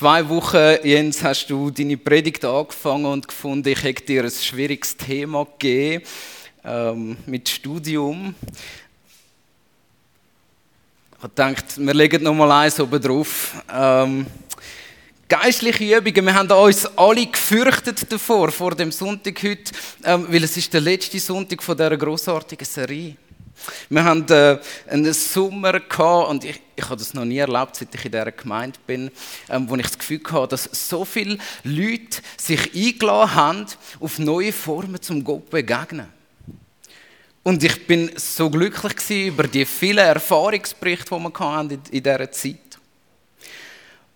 zwei Wochen, Jens, hast du deine Predigt angefangen und gefunden, ich hätte dir ein schwieriges Thema gegeben ähm, mit Studium. Ich gedacht, wir legen noch mal eins oben drauf. Ähm, geistliche Übungen. Wir haben uns alle gefürchtet davor, vor dem Sonntag heute, ähm, weil es ist der letzte Sonntag von dieser grossartigen Serie. Wir haben äh, einen Sommer und ich, ich habe das noch nie erlebt, seit ich in dieser Gemeinde bin, ähm, wo ich das Gefühl hatte, dass so viele Leute sich eingeladen haben, auf neue Formen zum Gott zu begegnen. Und ich bin so glücklich über die vielen Erfahrungsberichte, die wir hatten in dieser Zeit.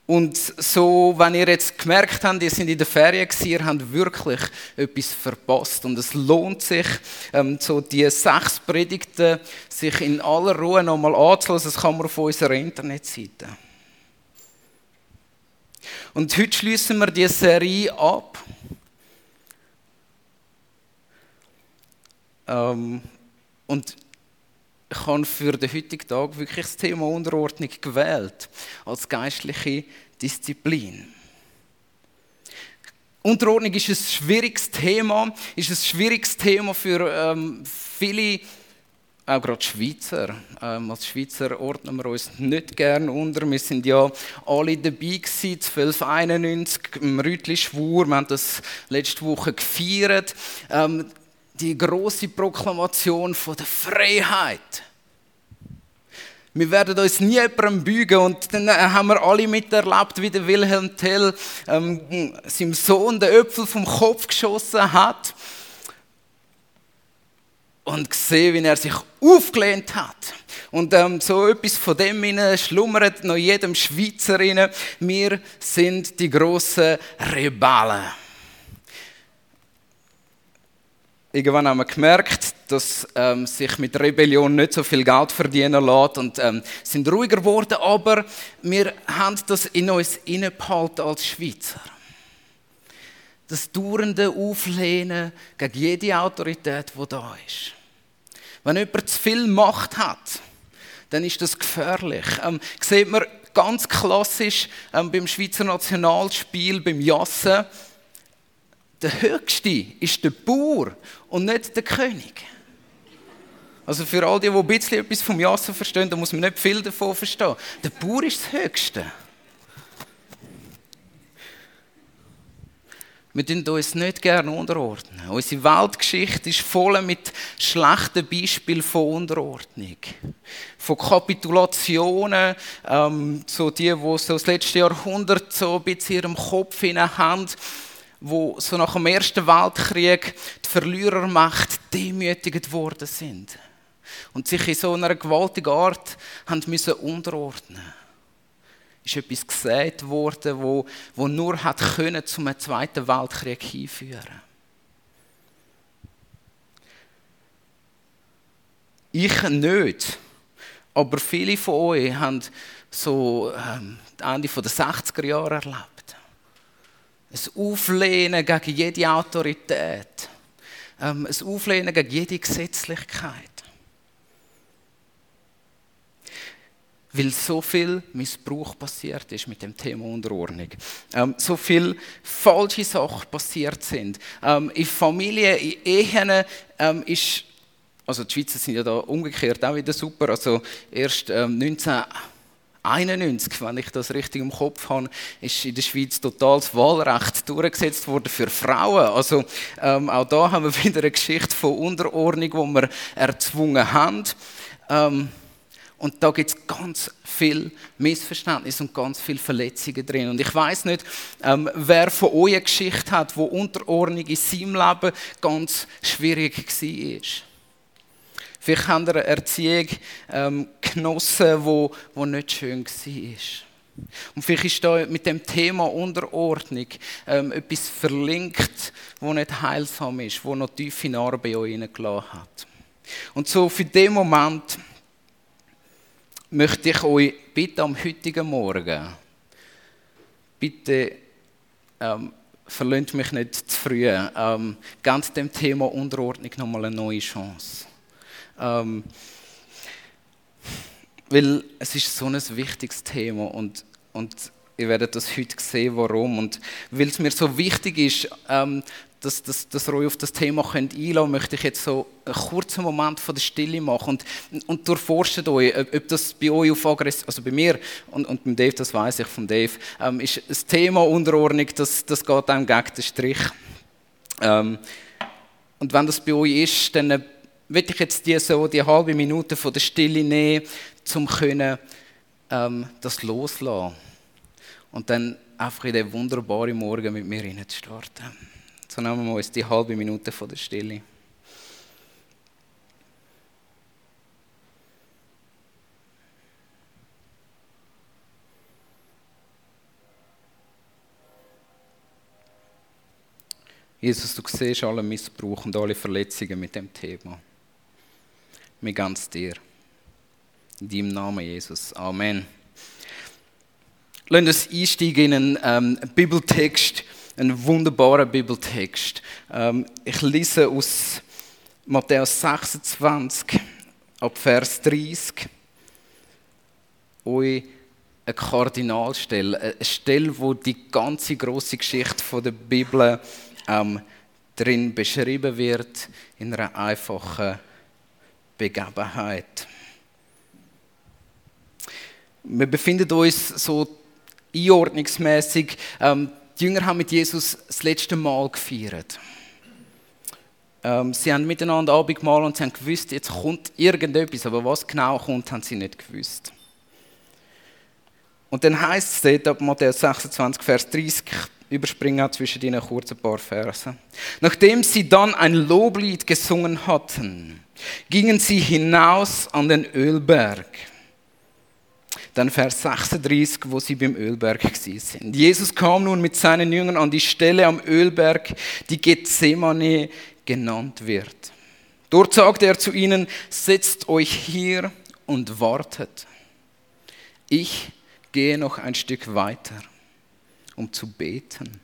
Und so, wenn ihr jetzt gemerkt habt, ihr seid in der Ferien gewesen, ihr habt wirklich etwas verpasst. Und es lohnt sich, ähm, so die sechs Predigten sich in aller Ruhe nochmal anzuhören. Das kann man auf unserer Internetseite. Und heute schließen wir die Serie ab. Ähm, und ich habe für den heutigen Tag wirklich das Thema Unterordnung gewählt, als geistliche Disziplin. Unterordnung ist ein schwieriges Thema, ist ein schwieriges Thema für ähm, viele, auch gerade Schweizer. Ähm, als Schweizer ordnen wir uns nicht gerne unter. Wir sind ja alle dabei gewesen, 1291 im Rütli-Schwur. Wir haben das letzte Woche gefeiert. Ähm, die große Proklamation von der Freiheit. Wir werden uns nie jemandem bügen und dann haben wir alle miterlebt, wie der Wilhelm Tell ähm, seinem Sohn den Öpfel vom Kopf geschossen hat und gesehen, wie er sich aufgelehnt hat. Und ähm, so etwas von dem schlummert noch jedem Schweizer rein. Wir sind die grossen Rebellen irgendwann haben wir gemerkt, dass ähm, sich mit Rebellion nicht so viel Geld verdienen lässt und ähm, sind ruhiger geworden, aber wir haben das in uns innebehalten als Schweizer. Das dauernde Auflehnen gegen jede Autorität, die da ist. Wenn jemand zu viel Macht hat, dann ist das gefährlich. Ähm, sieht man ganz klassisch ähm, beim Schweizer Nationalspiel, beim Jassen, der Höchste ist der Bauer und nicht der König. Also für all die, die ein bisschen etwas vom Jassen verstehen, da muss man nicht viel davon verstehen. Der Bauer ist das Höchste. Wir tun uns nicht gerne unterordnen. Unsere Weltgeschichte ist voll mit schlechten Beispielen von Unterordnung. Von Kapitulationen, ähm, so die, die so das letzte Jahrhundert so ein bisschen in ihrem Kopf haben wo so nach dem Ersten Weltkrieg die Verlierermacht demütigt worden sind und sich in so einer gewaltigen Art haben müssen unterordnen. Ist etwas gesagt worden, wo, wo nur hat können zum Zweiten Weltkrieg hinführen. Ich nicht, aber viele von euch haben so ähm, Ende der 60er Jahre erlebt ein Auflehnen gegen jede Autorität. Ähm, ein Auflehnen gegen jede Gesetzlichkeit. Weil so viel Missbrauch passiert ist mit dem Thema Unterordnung. Ähm, so viele falsche Sachen passiert sind. Ähm, in Familien, in Ehen ist, also die Schweizer sind ja da umgekehrt auch wieder super. Also erst ähm, 19 1991, wenn ich das richtig im Kopf habe, ist in der Schweiz totales Wahlrecht durchgesetzt worden für Frauen. Also ähm, auch da haben wir wieder eine Geschichte von Unterordnung, die wir erzwungen haben. Ähm, und da gibt es ganz viel Missverständnis und ganz viele Verletzungen drin. Und ich weiß nicht, ähm, wer von euch eine Geschichte hat, wo Unterordnung in seinem Leben ganz schwierig war. Vielleicht haben wir eine Erziehung ähm, genossen, wo, wo nicht schön war. Und vielleicht ist da mit dem Thema Unterordnung ähm, etwas verlinkt, wo nicht heilsam ist, wo noch tiefe Narben bei euch hineingelassen hat. Und so für den Moment möchte ich euch bitte am heutigen Morgen, bitte ähm, verlöhnt mich nicht zu früh, ähm, ganz dem Thema Unterordnung nochmal eine neue Chance. Ähm, weil es ist so ein wichtiges Thema und, und ihr werdet das heute sehen, warum. Und weil es mir so wichtig ist, ähm, dass, dass, dass ihr euch auf das Thema könnt einlassen möchte ich jetzt so einen kurzen Moment von der Stille machen und, und durchforscht euch, ob, ob, das bei euch auf Aggress also bei mir und, und beim Dave, das weiß ich von Dave, ähm, ist das Thema Unterordnung, das, das geht einem gegen den Strich. Ähm, und wenn das bei euch ist, dann will ich jetzt die so die halbe Minute von der Stille nehmen, um können, ähm, das loslassen und dann einfach in den wunderbaren Morgen mit mir starten. So nehmen wir uns die halbe Minute von der Stille. Jesus, du siehst alle Missbrauch und alle Verletzungen mit dem Thema. Mir ganz dir. In deinem Namen, Jesus. Amen. Lass uns einsteigen in einen ähm, Bibeltext, ein wunderbarer Bibeltext. Ähm, ich lese aus Matthäus 26 ab Vers 30 euch eine Kardinalstelle, eine Stelle, wo die ganze große Geschichte der Bibel ähm, drin beschrieben wird in einer einfachen Begebenheit. Wir befinden uns so einordnungsmäßig ähm, die Jünger haben mit Jesus das letzte Mal gefeiert. Ähm, sie haben miteinander Abendmahl und sie haben gewusst, jetzt kommt irgendetwas, aber was genau kommt, haben sie nicht gewusst. Und dann heißt es dort, ab Matthäus 26, Vers 30, überspringen zwischen ihnen kurz ein paar Verse. Nachdem sie dann ein Loblied gesungen hatten, gingen sie hinaus an den Ölberg. Dann Vers 36, wo sie beim Ölberg sind. Jesus kam nun mit seinen Jüngern an die Stelle am Ölberg, die Gethsemane genannt wird. Dort sagte er zu ihnen, setzt euch hier und wartet. Ich gehe noch ein Stück weiter, um zu beten.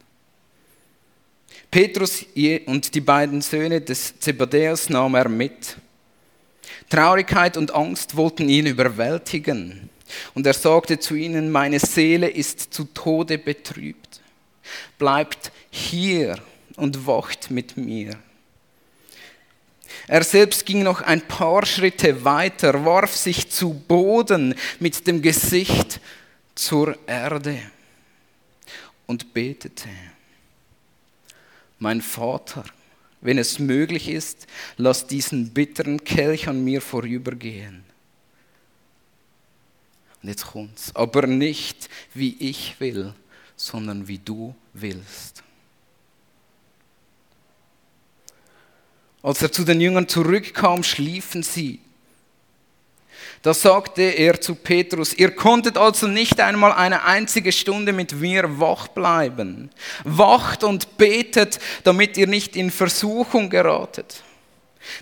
Petrus und die beiden Söhne des Zebedäus nahm er mit. Traurigkeit und Angst wollten ihn überwältigen. Und er sagte zu ihnen, meine Seele ist zu Tode betrübt. Bleibt hier und wacht mit mir. Er selbst ging noch ein paar Schritte weiter, warf sich zu Boden mit dem Gesicht zur Erde und betete. Mein Vater, wenn es möglich ist, lass diesen bitteren Kelch an mir vorübergehen. Und jetzt kommt's. Aber nicht wie ich will, sondern wie du willst. Als er zu den Jüngern zurückkam, schliefen sie. Da sagte er zu Petrus, ihr konntet also nicht einmal eine einzige Stunde mit mir wach bleiben. Wacht und betet, damit ihr nicht in Versuchung geratet.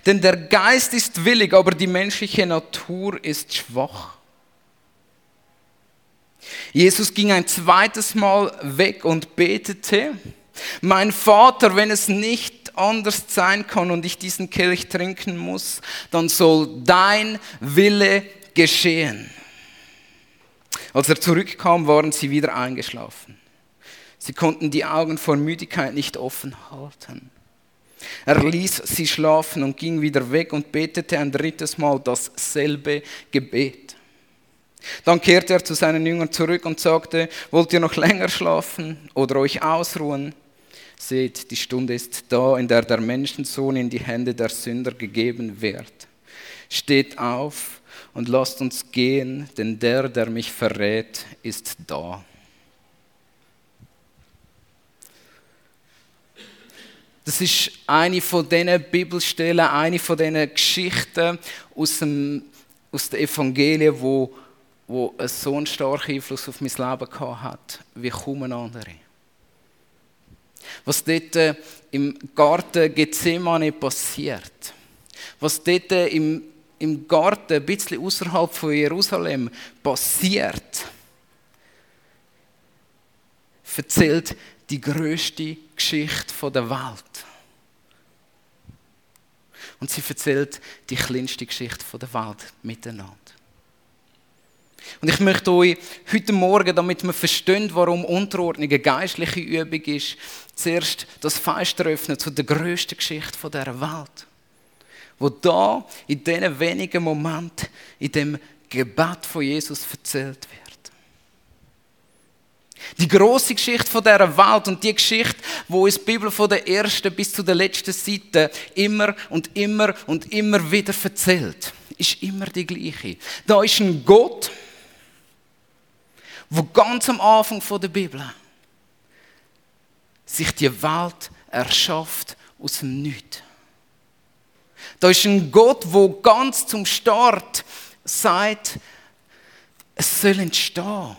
Denn der Geist ist willig, aber die menschliche Natur ist schwach. Jesus ging ein zweites Mal weg und betete, mein Vater, wenn es nicht anders sein kann und ich diesen Kelch trinken muss, dann soll dein Wille geschehen. Als er zurückkam, waren sie wieder eingeschlafen. Sie konnten die Augen vor Müdigkeit nicht offen halten. Er ließ sie schlafen und ging wieder weg und betete ein drittes Mal dasselbe Gebet. Dann kehrte er zu seinen Jüngern zurück und sagte, wollt ihr noch länger schlafen oder euch ausruhen? Seht, die Stunde ist da, in der der Menschensohn in die Hände der Sünder gegeben wird. Steht auf und lasst uns gehen, denn der, der mich verrät, ist da. Das ist eine von diesen Bibelstellen, eine von diesen Geschichten aus, dem, aus den Evangelien, wo wo so einen starken Einfluss auf mein Leben gehabt hat, wie kaum ein anderer. Was dort äh, im Garten Gethsemane passiert, was dort äh, im, im Garten ein bisschen außerhalb von Jerusalem passiert, erzählt die größte Geschichte der Welt. Und sie erzählt die kleinste Geschichte der Welt miteinander. Und ich möchte euch heute Morgen, damit wir verstehen, warum Unterordnung eine geistliche Übung ist, zuerst das Fenster öffnen zu der grössten Geschichte dieser Welt. Wo da in diesen wenigen Momenten, in dem Gebet von Jesus erzählt wird. Die große Geschichte von dieser Welt und die Geschichte, wo uns die Bibel von der ersten bis zu der letzten Seite immer und immer und immer wieder erzählt, ist immer die gleiche. Da ist ein Gott, wo ganz am Anfang der Bibel sich die Welt erschafft aus dem Nichts. Da ist ein Gott, wo ganz zum Start sagt, es soll entstehen.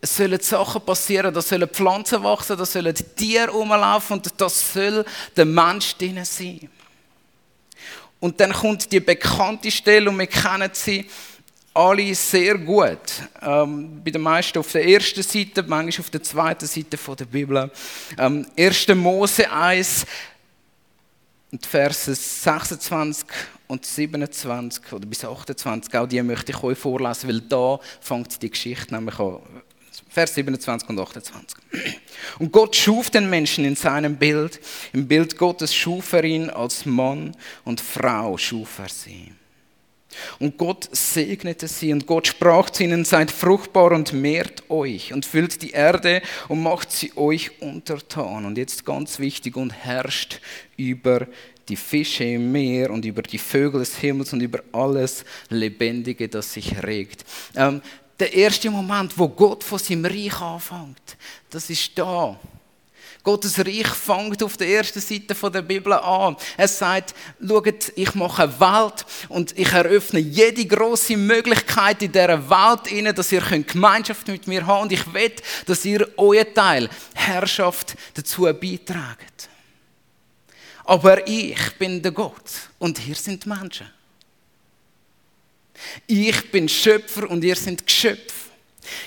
Es sollen Sachen passieren, da sollen Pflanzen wachsen, da sollen Tiere rumlaufen und das soll der Mensch drin sein. Und dann kommt die bekannte Stelle und wir kennen sie alle sehr gut. Ähm, bei den meisten auf der ersten Seite, manchmal auf der zweiten Seite der Bibel. Ähm, 1. Mose 1, Verse 26 und 27 oder bis 28, auch die möchte ich euch vorlesen, weil da fängt die Geschichte nämlich an. Vers 27 und 28. Und Gott schuf den Menschen in seinem Bild. Im Bild Gottes schuf er ihn als Mann und Frau schuf er sie. Und Gott segnete sie und Gott sprach zu ihnen, seid fruchtbar und mehrt euch und füllt die Erde und macht sie euch untertan. Und jetzt ganz wichtig und herrscht über die Fische im Meer und über die Vögel des Himmels und über alles Lebendige, das sich regt. Ähm, der erste Moment, wo Gott von seinem Reich anfängt, das ist da. Gottes Reich fängt auf der ersten Seite der Bibel an. Er sagt, schaut, ich mache eine Welt und ich eröffne jede große Möglichkeit in dieser Welt, dass ihr Gemeinschaft mit mir habt und ich will, dass ihr euer Teil, Herrschaft, dazu beitragt. Aber ich bin der Gott und hier sind Menschen. Ich bin Schöpfer und ihr seid Geschöpf.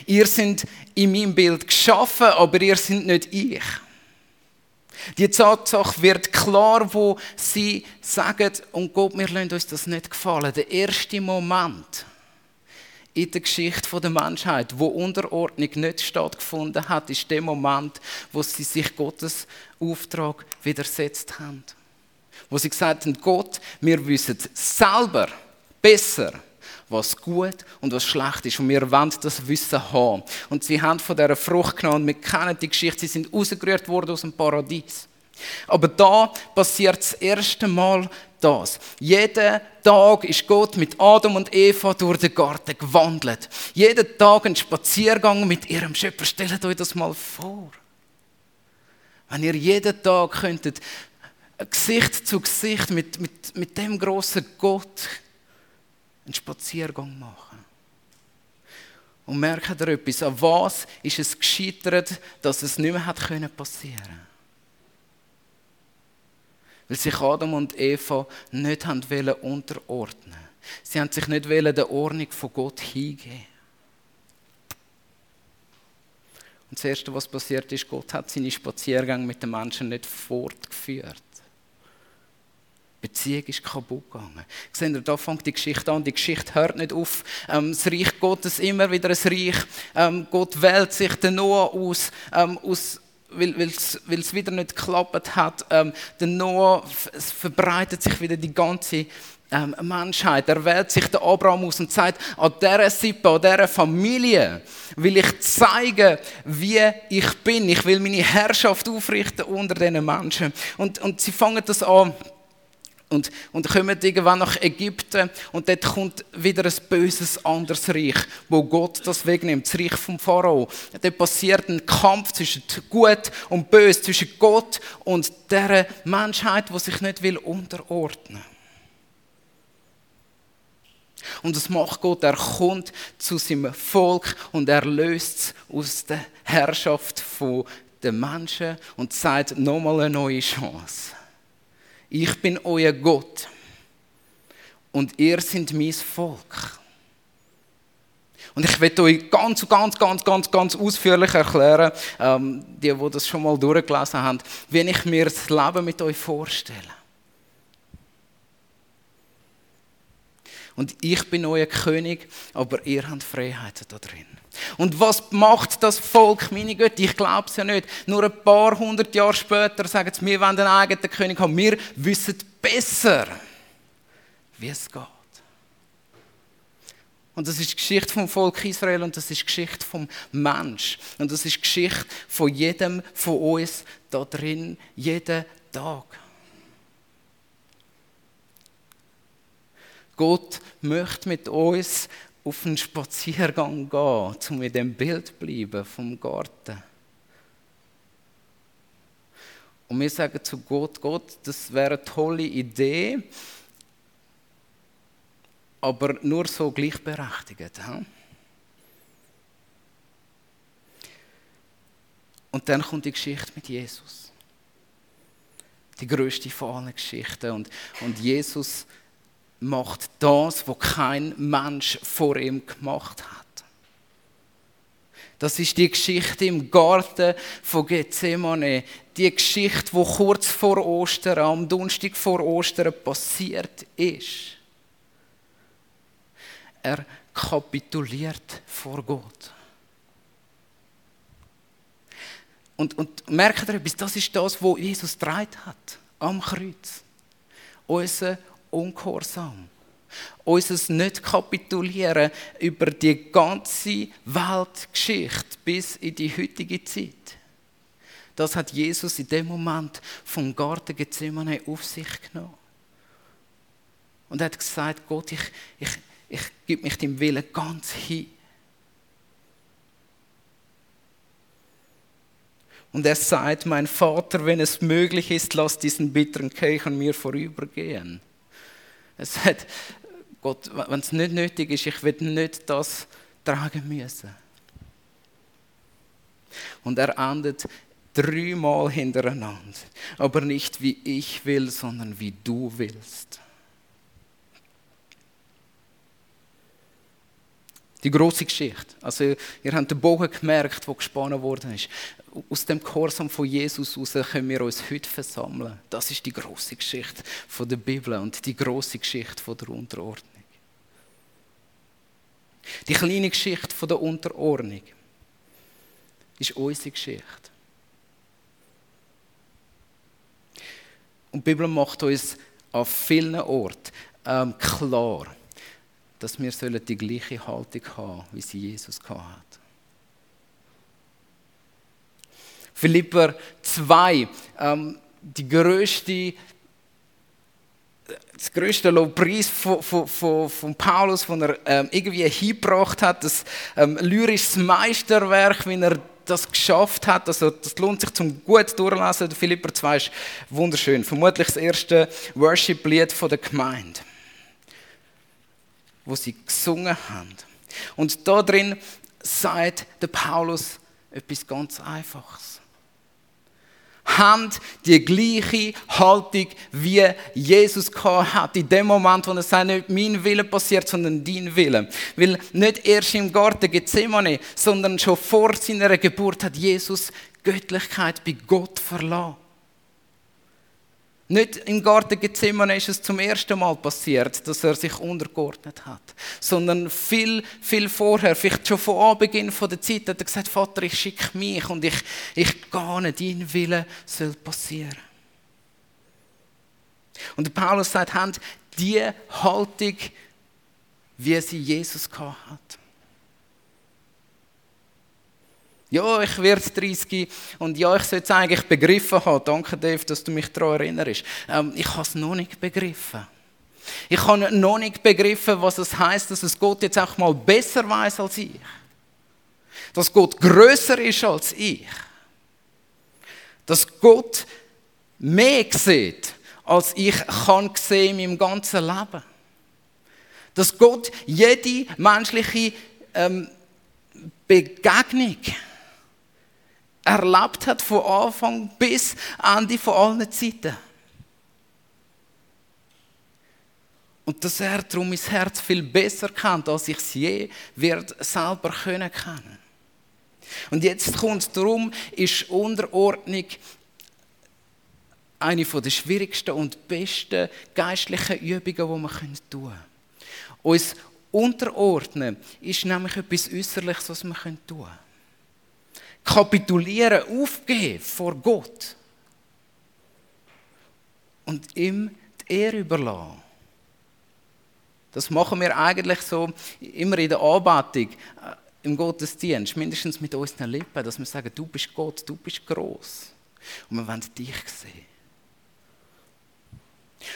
Ihr seid in meinem Bild geschaffen, aber ihr seid nicht ich. Die Tatsache wird klar, wo sie sagen, und Gott, wir lassen uns das nicht gefallen. Der erste Moment in der Geschichte der Menschheit, wo Unterordnung nicht stattgefunden hat, ist der Moment, wo sie sich Gottes Auftrag widersetzt haben. Wo sie gesagt haben, Gott, wir wissen selber besser, was gut und was schlecht ist. Und wir wollen das Wissen haben. Und sie haben von dieser Frucht genommen wir kennen die Geschichte. Sie sind rausgerührt worden aus dem Paradies. Aber da passiert das erste Mal das. Jeden Tag ist Gott mit Adam und Eva durch den Garten gewandelt. Jeden Tag ein Spaziergang mit ihrem Schöpfer. Stellt euch das mal vor. Wenn ihr jeden Tag könntet, Gesicht zu Gesicht mit, mit, mit dem großen Gott einen Spaziergang machen. Und merkt ihr etwas, an was ist es gescheitert, dass es nicht mehr hat passieren können? Weil sich Adam und Eva nicht haben unterordnen Sie haben sich nicht der Ordnung von Gott hingeben. Und das Erste, was passiert ist, Gott hat seine Spaziergänge mit den Menschen nicht fortgeführt. Beziehung ist kaputt gegangen. Seht ihr, da fängt die Geschichte an. Die Geschichte hört nicht auf. Ähm, das Reich Gottes immer wieder ein Reich. Ähm, Gott wählt sich den Noah aus, ähm, aus weil es wieder nicht geklappt hat. Ähm, der Noah, es verbreitet sich wieder die ganze ähm, Menschheit. Er wählt sich den Abraham aus und sagt, an dieser Sippe, an dieser Familie will ich zeigen, wie ich bin. Ich will meine Herrschaft aufrichten unter diesen Menschen. Und, und sie fangen das an und, und kommen irgendwann nach Ägypten und dort kommt wieder ein böses anderes Reich, wo Gott das wegnimmt, das Reich vom Pharao. Dort passiert ein Kampf zwischen Gut und Böse, zwischen Gott und der Menschheit, die sich nicht will unterordnen. Und das macht Gott, er kommt zu seinem Volk und er löst es aus der Herrschaft der Menschen und sagt nochmal eine neue Chance ich bin euer Gott und ihr seid mein Volk. Und ich werde euch ganz, ganz, ganz, ganz, ganz ausführlich erklären, ähm, die, die das schon mal durchgelesen haben, wie ich mir das Leben mit euch vorstelle. Und ich bin euer König, aber ihr habt Freiheiten da drin. Und was macht das Volk, meine Götter? Ich glaube es ja nicht. Nur ein paar hundert Jahre später sagen sie, wir wollen einen eigenen König haben. Wir wissen besser, wie es geht. Und das ist die Geschichte vom Volk Israel und das ist die Geschichte vom Mensch. Und das ist die Geschichte von jedem von uns da drin, jeden Tag. Gott möchte mit uns auf einen Spaziergang gehen, um mit dem Bild zu bleiben vom Garten. Und wir sagen zu Gott, Gott, das wäre eine tolle Idee, aber nur so gleichberechtigt. Hm? Und dann kommt die Geschichte mit Jesus. Die größte von allen Geschichten. Und, und Jesus macht das, was kein Mensch vor ihm gemacht hat. Das ist die Geschichte im Garten von Gethsemane. Die Geschichte, wo kurz vor Ostern, am Donnerstag vor Ostern passiert ist. Er kapituliert vor Gott. Und, und merkt ihr etwas, das ist das, was Jesus dreit hat am Kreuz. Unser Ungehorsam. Unser nicht kapitulieren über die ganze Weltgeschichte bis in die heutige Zeit. Das hat Jesus in dem Moment vom Garten Gethsemane auf sich genommen. Und er hat gesagt, Gott, ich, ich, ich gebe mich dem Willen ganz hin. Und er sagt, mein Vater, wenn es möglich ist, lass diesen bitteren Kelch an mir vorübergehen. Er sagt, Gott, wenn es nicht nötig ist, ich will nicht das tragen müssen. Und er endet dreimal hintereinander. Aber nicht wie ich will, sondern wie du willst. Die große Geschichte. Also, ihr habt den Bogen gemerkt, der gespannt worden ist. Aus dem Gehorsam von Jesus heraus können wir uns heute versammeln. Das ist die große Geschichte der Bibel und die große Geschichte der Unterordnung. Die kleine Geschichte der Unterordnung ist unsere Geschichte. Und die Bibel macht uns an vielen Orten ähm, klar, dass wir die gleiche Haltung haben, wie sie Jesus hat. Philipper 2, ähm, die größte, das größte Lobpreis von, von, von, von Paulus, den er ähm, irgendwie hingebracht hat, das ähm, lyrisches Meisterwerk, wie er das geschafft hat. Also, das lohnt sich zum gut durchlesen. Der Philipper 2 ist wunderschön. Vermutlich das erste Worship-Lied der Gemeinde wo sie gesungen haben. Und da drin sagt der Paulus etwas ganz Einfaches. Haben die gleiche Haltung, wie Jesus hat, in dem Moment, wo er sagt, nicht mein Wille passiert, sondern dein Wille. Weil nicht erst im Garten Gethsemane, sondern schon vor seiner Geburt hat Jesus Göttlichkeit bei Gott verlassen. Nicht im Garten Gethsemane ist es zum ersten Mal passiert, dass er sich untergeordnet hat, sondern viel, viel vorher, vielleicht schon von Anbeginn der Zeit, hat er gesagt, Vater, ich schicke mich und ich, ich gehe nicht, dein Wille soll passieren. Und Paulus sagt, haben die Haltung, wie sie Jesus hat. Ja, ich werde 30 und ja, ich sollte es eigentlich begriffen haben. Danke, Dave, dass du mich daran erinnerst. Ähm, ich habe es noch nicht begriffen. Ich habe noch nicht begriffen, was es heißt, dass es Gott jetzt auch mal besser weiß als ich. Dass Gott größer ist als ich. Dass Gott mehr sieht, als ich kann sehen in meinem ganzen Leben. Dass Gott jede menschliche ähm, Begegnung erlebt hat von Anfang bis Ende von allen Zeiten. Und dass er darum mein Herz viel besser kennt, als ich es je wird selber können kennen. Und jetzt kommt darum, ist Unterordnung eine der schwierigsten und besten geistlichen Übungen, die man tun können. Uns unterordnen ist nämlich etwas Äußerliches, was wir tun können. Kapitulieren, aufgeben vor Gott und ihm die Ehre überlassen. Das machen wir eigentlich so immer in der Anbetung, äh, im Gottesdienst, mindestens mit unseren Lippen, dass wir sagen, du bist Gott, du bist groß und wir wollen dich sehen.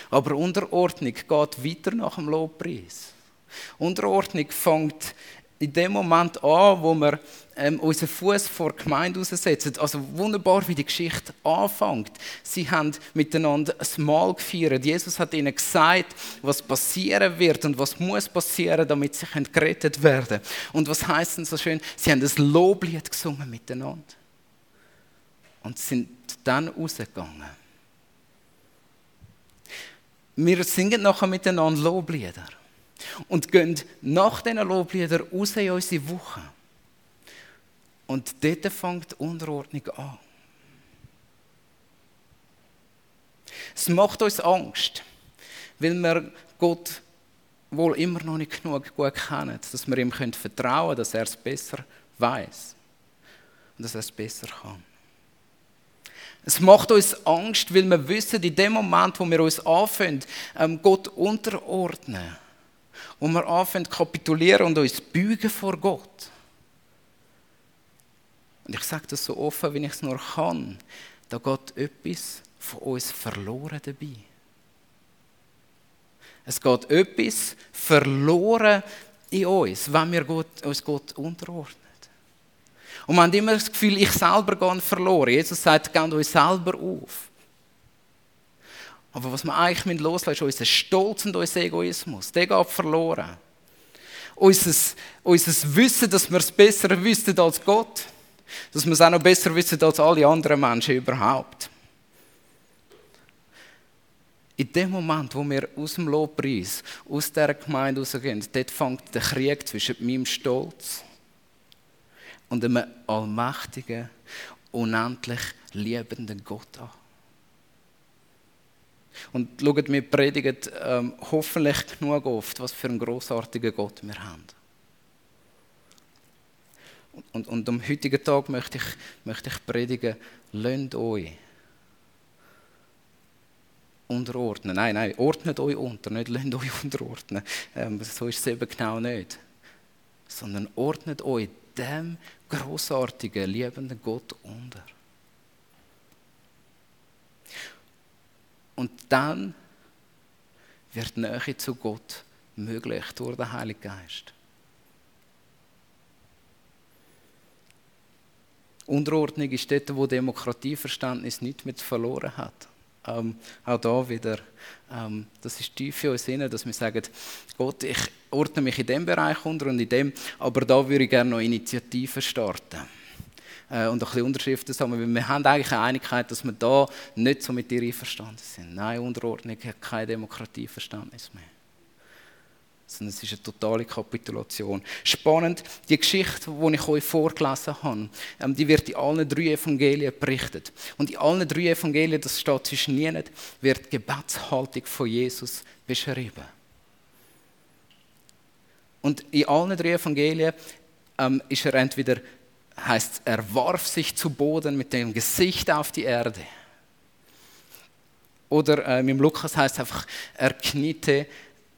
Aber Unterordnung geht weiter nach dem Lobpreis. Unterordnung fängt in dem Moment an, wo wir ähm, unseren Fuß vor die Gemeinde aussetzen. Also wunderbar, wie die Geschichte anfängt. Sie haben miteinander ein Mahl gefeiert. Jesus hat ihnen gesagt, was passieren wird und was muss passieren, damit sie gerettet werden Und was heißt denn so schön? Sie haben ein Loblied gesungen miteinander. Und sind dann rausgegangen. Wir singen nachher miteinander Loblieder und gehen nach diesen Lobliedern raus in unsere Woche. Und dort fängt die Unterordnung an. Es macht uns Angst, weil wir Gott wohl immer noch nicht genug gut kennen, dass wir ihm vertrauen können, dass er es besser weiß und dass er es besser kann. Es macht uns Angst, weil wir wissen, in dem Moment, wo wir uns anfangen, ähm, Gott unterordnen, wo wir anfangen kapitulieren und uns beugen vor Gott. Und ich sage das so offen, wie ich es nur kann, da geht etwas von uns verloren dabei. Es geht etwas verloren in uns, wenn wir uns Gott unterordnen. Und wir haben immer das Gefühl, ich selber gehe verloren. Jesus sagt, gebt euch selber auf. Aber was wir eigentlich loslassen müssen, ist unser Stolz und unser Egoismus. Der geht verloren. Unser, unser Wissen, dass wir es besser wissen als Gott. Dass wir es auch noch besser wissen als alle anderen Menschen überhaupt. In dem Moment, wo wir aus dem Lobpreis, aus dieser Gemeinde rausgehen, dort fängt der Krieg zwischen meinem Stolz und einem allmächtigen, unendlich liebenden Gott an. Und schaut, wir predigen ähm, hoffentlich genug oft, was für einen großartigen Gott wir haben. Und, und am heutigen Tag möchte ich, möchte ich predigen, lasst euch unterordnen. Nein, nein, ordnet euch unter, nicht lasst euch unterordnen. Ähm, so ist es eben genau nicht. Sondern ordnet euch dem großartigen, liebenden Gott unter. Und dann wird Nähe zu Gott möglich durch den Heiligen Geist. Unterordnung ist dort, wo Demokratieverständnis nicht mehr verloren hat. Ähm, auch da wieder, ähm, das ist tief in uns drin, dass wir sagen, Gott, ich ordne mich in dem Bereich unter und in dem, aber da würde ich gerne noch Initiativen starten. Äh, und ein bisschen Unterschriften sammeln, wir haben eigentlich eine Einigkeit, dass wir da nicht so mit dir einverstanden sind. Nein, Unterordnung hat kein Demokratieverständnis mehr sondern es ist eine totale Kapitulation. Spannend, die Geschichte, die ich euch vorgelesen habe, ähm, die wird in allen drei Evangelien berichtet. Und in allen drei Evangelien, das steht zwischen ihnen, wird die Gebetshaltung von Jesus beschrieben. Und in allen drei Evangelien ähm, ist er entweder, heißt, er warf sich zu Boden mit dem Gesicht auf die Erde. Oder äh, im Lukas heißt es einfach, er kniete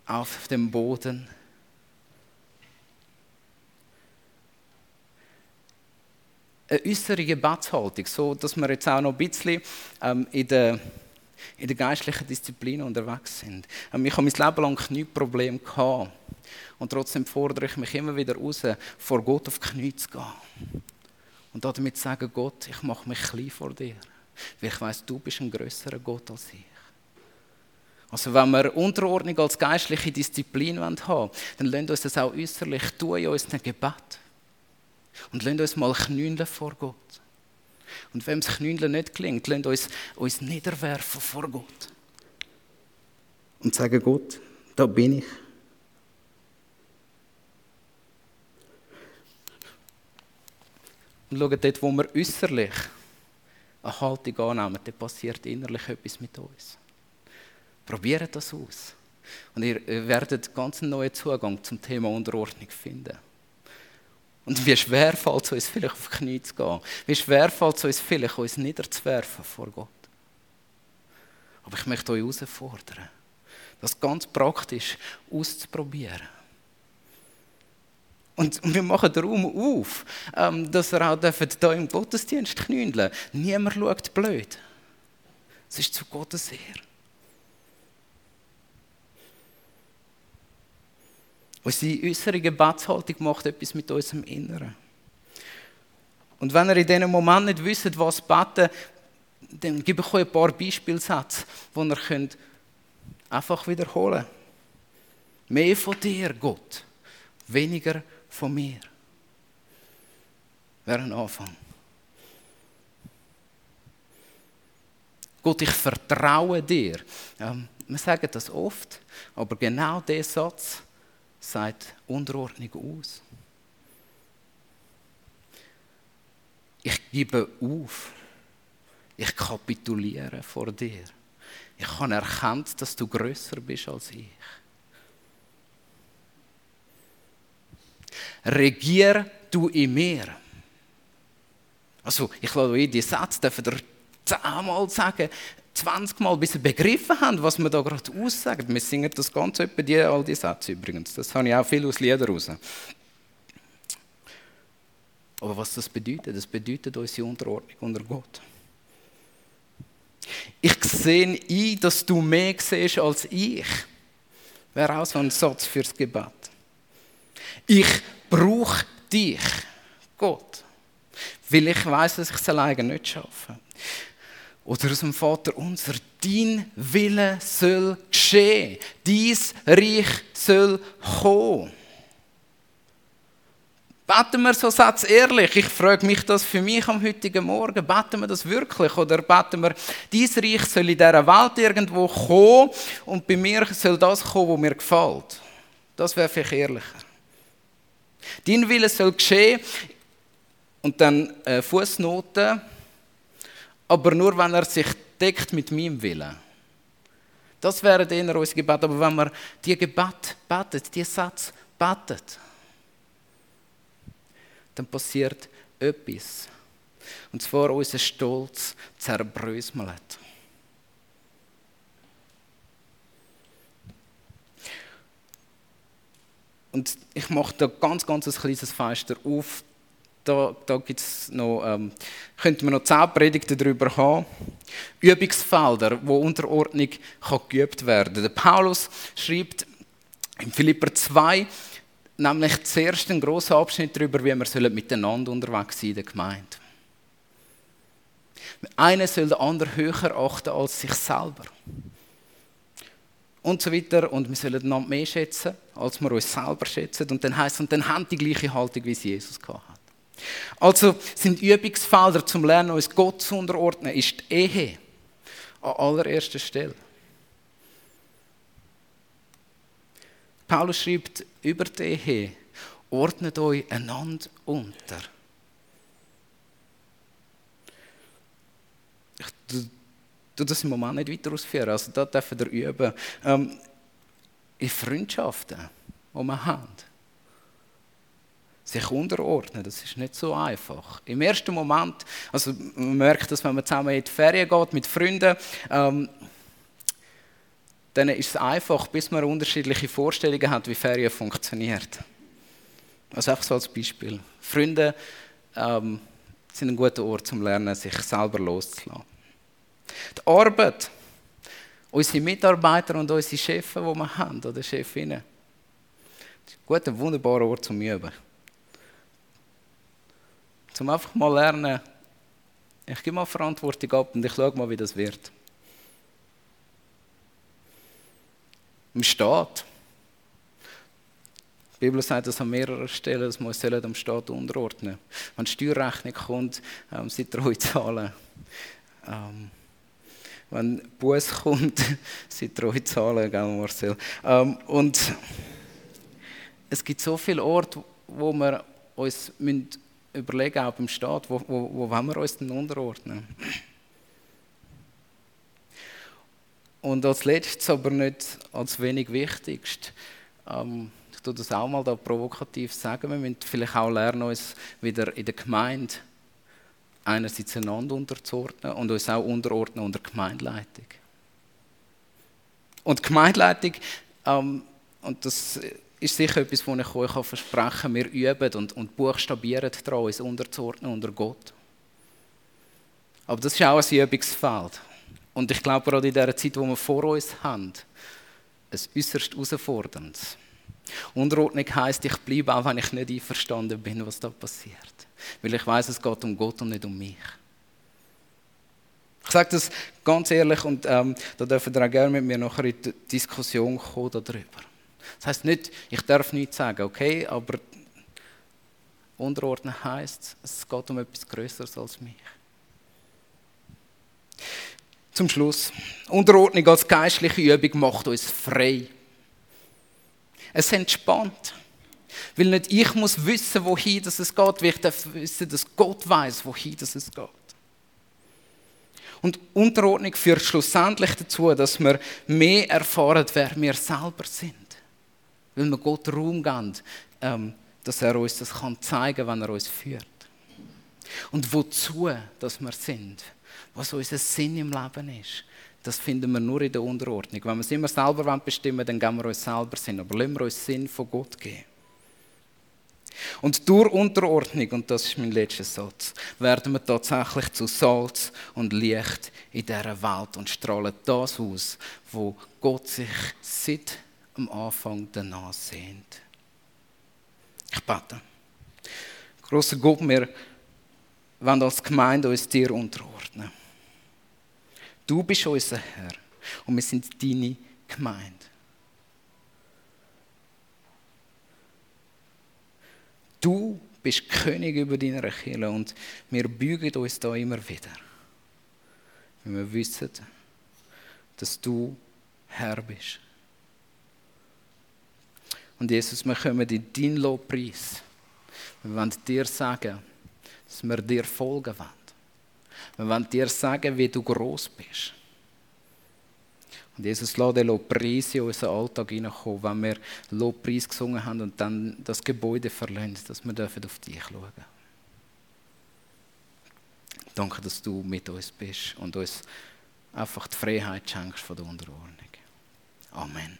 auf dem Boden. Eine äußere Gebetshaltung, so dass wir jetzt auch noch ein bisschen ähm, in, der, in der geistlichen Disziplin unterwegs sind. Ähm, ich habe mein Leben lang nie Problem gehabt. Und trotzdem fordere ich mich immer wieder raus, vor Gott auf die Knie zu gehen. Und damit zu sagen, Gott, ich mache mich klein vor dir. Weil ich weiß, du bist ein größerer Gott als ich. Also wenn wir Unterordnung als geistliche Disziplin haben wollen, dann lasst uns das auch äußerlich tun in unserem Gebet. Und lasst uns mal knündeln vor Gott. Und wenn das Knündeln nicht gelingt, lasst uns uns niederwerfen vor Gott. Und sagen, Gott, da bin ich. Und schaut dort, wo wir äußerlich eine Haltung annehmen, dann passiert innerlich etwas mit uns. Probiert das aus. Und ihr werdet ganz einen neuen Zugang zum Thema Unterordnung finden. Und wie schwer fällt es uns vielleicht auf die Knie zu gehen? Wie schwer fällt es uns vielleicht, uns niederzuwerfen vor Gott? Aber ich möchte euch herausfordern, das ganz praktisch auszuprobieren. Und wir machen den Raum auf, ähm, dass er auch hier im Gottesdienst knündeln Niemand schaut blöd. Es ist zu Gottes Ehre. Unsere äußere Gebetshaltung macht etwas mit unserem Inneren. Und wenn ihr in diesem Moment nicht wisst, was beten, dann gebe ich euch ein paar Beispielsätze, die ihr könnt einfach wiederholen könnt. Mehr von dir, Gott, weniger von mir. Wäre ein Anfang. Gott, ich vertraue dir. Ähm, wir sagen das oft, aber genau dieser Satz sagt Unterordnung aus. Ich gebe auf. Ich kapituliere vor dir. Ich habe erkannt, dass du größer bist als ich. Regier du in mir. Also, ich lade euch die Sätze dürfen ihr zehnmal sagen, 20 Mal, bis sie begriffen haben, was wir da gerade aussagen. Wir singen das ganz etwa die, all die Sätze übrigens. Das habe ich auch viel aus Liedern raus. Aber was das bedeutet, das bedeutet unsere Unterordnung unter Gott. Ich sehe ein, dass du mehr siehst als ich. Wäre auch so ein Satz fürs Gebet. Ich brauche dich, Gott, weil ich weiß, dass ich es alleine nicht schaffe. Oder aus dem Vater unser, dein Wille soll geschehen, dies Reich soll kommen. Beten wir so Satz ehrlich? Ich frage mich das für mich am heutigen Morgen. Beten wir das wirklich? Oder beten wir, dies Reich soll in dieser Welt irgendwo kommen und bei mir soll das kommen, was mir gefällt? Das wäre vielleicht ehrlicher. Dein Wille soll geschehen und dann äh, Fußnoten aber nur, wenn er sich deckt mit meinem Willen. Das wäre eher unser Gebet. Aber wenn wir die Gebet betet, die Satz betet, dann passiert etwas. Und zwar unser Stolz zerbröselt. Und ich mache da ganz, ganz ein kleines Fenster auf da, da gibt's noch, ähm, könnte man noch zehn Predigten darüber haben. Übungsfelder, wo Unterordnung kann geübt werden. Der Paulus schreibt in Philipper 2 nämlich zuerst einen grossen Abschnitt darüber, wie wir miteinander unterwegs sein in der Gemeinde. Einer soll den anderen höher achten als sich selber. Und so weiter. Und wir sollen einander mehr schätzen, als wir uns selber schätzen. Und dann heisst es, und dann haben die gleiche Haltung, wie es Jesus hatte. Also sind Übungsfelder zum Lernen, uns Gott zu unterordnen, ist die Ehe an allererster Stelle. Paulus schreibt über die Ehe, ordnet euch einander unter. Ich tue das im Moment nicht weiter ausführen, also da dürfen wir üben. Ähm, in Freundschaften, die wir haben sich unterordnen, das ist nicht so einfach. Im ersten Moment, also man merkt das, wenn man zusammen in die Ferien geht mit Freunden, ähm, dann ist es einfach, bis man unterschiedliche Vorstellungen hat, wie Ferien funktioniert. Also einfach so als Beispiel. Freunde ähm, sind ein guter Ort zum Lernen, sich selber loszulassen. Die Arbeit, unsere Mitarbeiter und unsere Chefs, die wir haben, oder Chefinnen, ist ein guter, wunderbarer Ort zum Üben. Zum einfach mal lernen, ich gebe mal Verantwortung ab und ich schaue mal, wie das wird. Im Staat. Die Bibel sagt das an mehreren Stellen, dass wir uns dem Staat unterordnen Wenn die Steuerrechnung kommt, ähm, sie treu zahlen. Ähm, wenn Buß kommt, sie treu zahlen, gell, Marcel. Ähm, und es gibt so viele Orte, wo wir uns müssen überlegen, auch beim Staat, wo, wo, wo wollen wir uns denn unterordnen? Und als letztes, aber nicht als wenig wichtigst, ähm, ich tue das auch mal da provokativ sagen, wir müssen vielleicht auch lernen, uns wieder in der Gemeinde einerseits einander unterzuordnen und uns auch unterordnen unter Gemeindeleitung. Und Gemeindeleitung, ähm, und das ist sicher etwas, was ich euch versprechen kann, wir üben und, und buchstabieren daran, uns unterzuordnen unter Gott. Aber das ist auch ein Übungsfeld. Und ich glaube, gerade in der Zeit, die wir vor uns haben, ein äußerst herausforderndes. Unterordnung heisst, ich bleibe auch, wenn ich nicht einverstanden bin, was da passiert. Weil ich weiß, es geht um Gott und nicht um mich. Ich sage das ganz ehrlich und ähm, da dürfen ihr auch gerne mit mir nachher in die Diskussion kommen darüber. Das heißt nicht, ich darf nichts sagen, okay, aber unterordnen heisst, es geht um etwas Größeres als mich. Zum Schluss. Unterordnung als geistliche Übung macht uns frei. Es entspannt. Weil nicht ich muss wissen, wohin das es geht, weil ich darf wissen, dass Gott weiß, wohin das es geht. Und Unterordnung führt schlussendlich dazu, dass wir mehr erfahren, wer wir selber sind. Weil wir Gott Raum geben, ähm, dass er uns das kann zeigen kann, wenn er uns führt. Und wozu, dass wir sind, was unser Sinn im Leben ist, das finden wir nur in der Unterordnung. Wenn wir es immer selber bestimmen wollen, dann geben wir uns selber Sinn. Aber lassen wir uns Sinn von Gott geben. Und durch Unterordnung, und das ist mein letzter Satz, werden wir tatsächlich zu Salz und Licht in dieser Welt und strahlen das aus, wo Gott sich seit am Anfang danach sehnt. Ich bete. Großer Gott, wir wollen als Gemeinde uns dir unterordnen. Du bist unser Herr und wir sind deine Gemeinde. Du bist König über deine Kirche und wir bügen uns da immer wieder. Wenn wir wissen, dass du Herr bist. Und Jesus, wir kommen in deinen Lobpreis. Wir wollen dir sagen, dass wir dir folgen wollen. Wir wollen dir sagen, wie du groß bist. Und Jesus lässt den Lobpreis in unseren Alltag hineinkommen, wenn wir Lobpreis gesungen haben und dann das Gebäude verlassen, dass wir auf dich schauen dürfen. Danke, dass du mit uns bist und uns einfach die Freiheit schenkst von der Unterordnung. Amen.